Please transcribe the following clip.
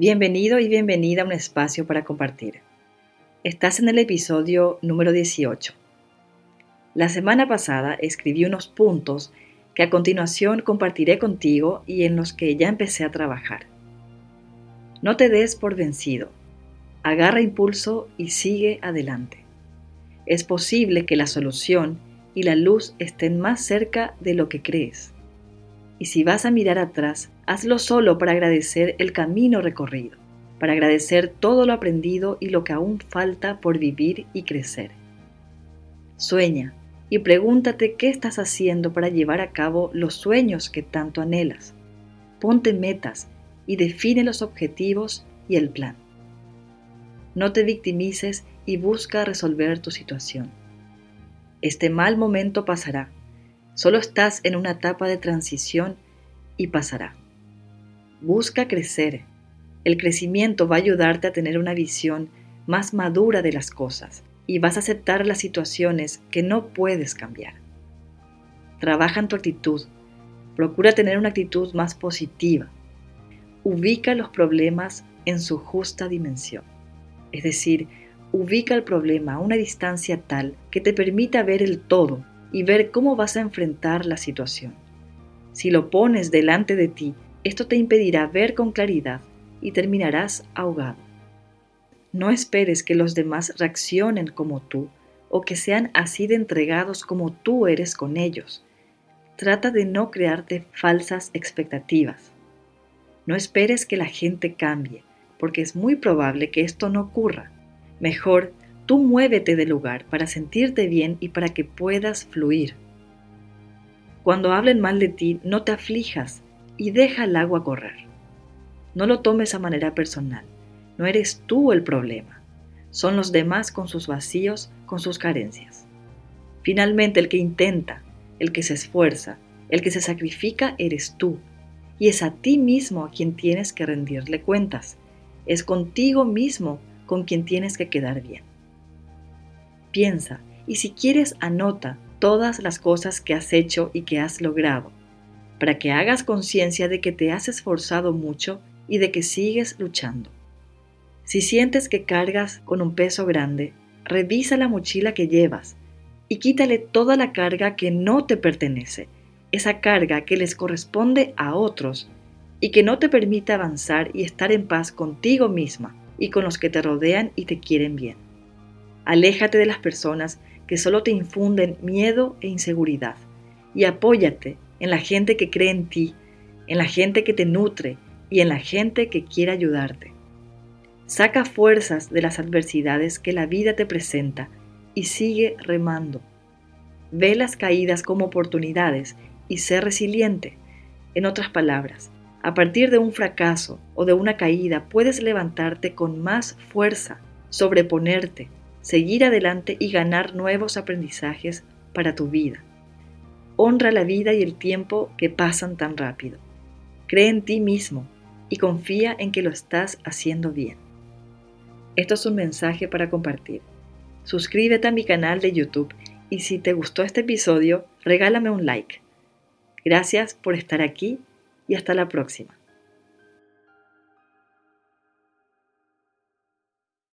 Bienvenido y bienvenida a un espacio para compartir. Estás en el episodio número 18. La semana pasada escribí unos puntos que a continuación compartiré contigo y en los que ya empecé a trabajar. No te des por vencido. Agarra impulso y sigue adelante. Es posible que la solución y la luz estén más cerca de lo que crees. Y si vas a mirar atrás, hazlo solo para agradecer el camino recorrido, para agradecer todo lo aprendido y lo que aún falta por vivir y crecer. Sueña y pregúntate qué estás haciendo para llevar a cabo los sueños que tanto anhelas. Ponte metas y define los objetivos y el plan. No te victimices y busca resolver tu situación. Este mal momento pasará Solo estás en una etapa de transición y pasará. Busca crecer. El crecimiento va a ayudarte a tener una visión más madura de las cosas y vas a aceptar las situaciones que no puedes cambiar. Trabaja en tu actitud. Procura tener una actitud más positiva. Ubica los problemas en su justa dimensión. Es decir, ubica el problema a una distancia tal que te permita ver el todo y ver cómo vas a enfrentar la situación. Si lo pones delante de ti, esto te impedirá ver con claridad y terminarás ahogado. No esperes que los demás reaccionen como tú o que sean así de entregados como tú eres con ellos. Trata de no crearte falsas expectativas. No esperes que la gente cambie, porque es muy probable que esto no ocurra. Mejor Tú muévete del lugar para sentirte bien y para que puedas fluir. Cuando hablen mal de ti, no te aflijas y deja el agua correr. No lo tomes a manera personal. No eres tú el problema. Son los demás con sus vacíos, con sus carencias. Finalmente, el que intenta, el que se esfuerza, el que se sacrifica, eres tú. Y es a ti mismo a quien tienes que rendirle cuentas. Es contigo mismo con quien tienes que quedar bien piensa y si quieres anota todas las cosas que has hecho y que has logrado, para que hagas conciencia de que te has esforzado mucho y de que sigues luchando. Si sientes que cargas con un peso grande, revisa la mochila que llevas y quítale toda la carga que no te pertenece, esa carga que les corresponde a otros y que no te permite avanzar y estar en paz contigo misma y con los que te rodean y te quieren bien. Aléjate de las personas que solo te infunden miedo e inseguridad y apóyate en la gente que cree en ti, en la gente que te nutre y en la gente que quiere ayudarte. Saca fuerzas de las adversidades que la vida te presenta y sigue remando. Ve las caídas como oportunidades y sé resiliente. En otras palabras, a partir de un fracaso o de una caída puedes levantarte con más fuerza, sobreponerte, seguir adelante y ganar nuevos aprendizajes para tu vida. Honra la vida y el tiempo que pasan tan rápido. Cree en ti mismo y confía en que lo estás haciendo bien. Esto es un mensaje para compartir. Suscríbete a mi canal de YouTube y si te gustó este episodio, regálame un like. Gracias por estar aquí y hasta la próxima.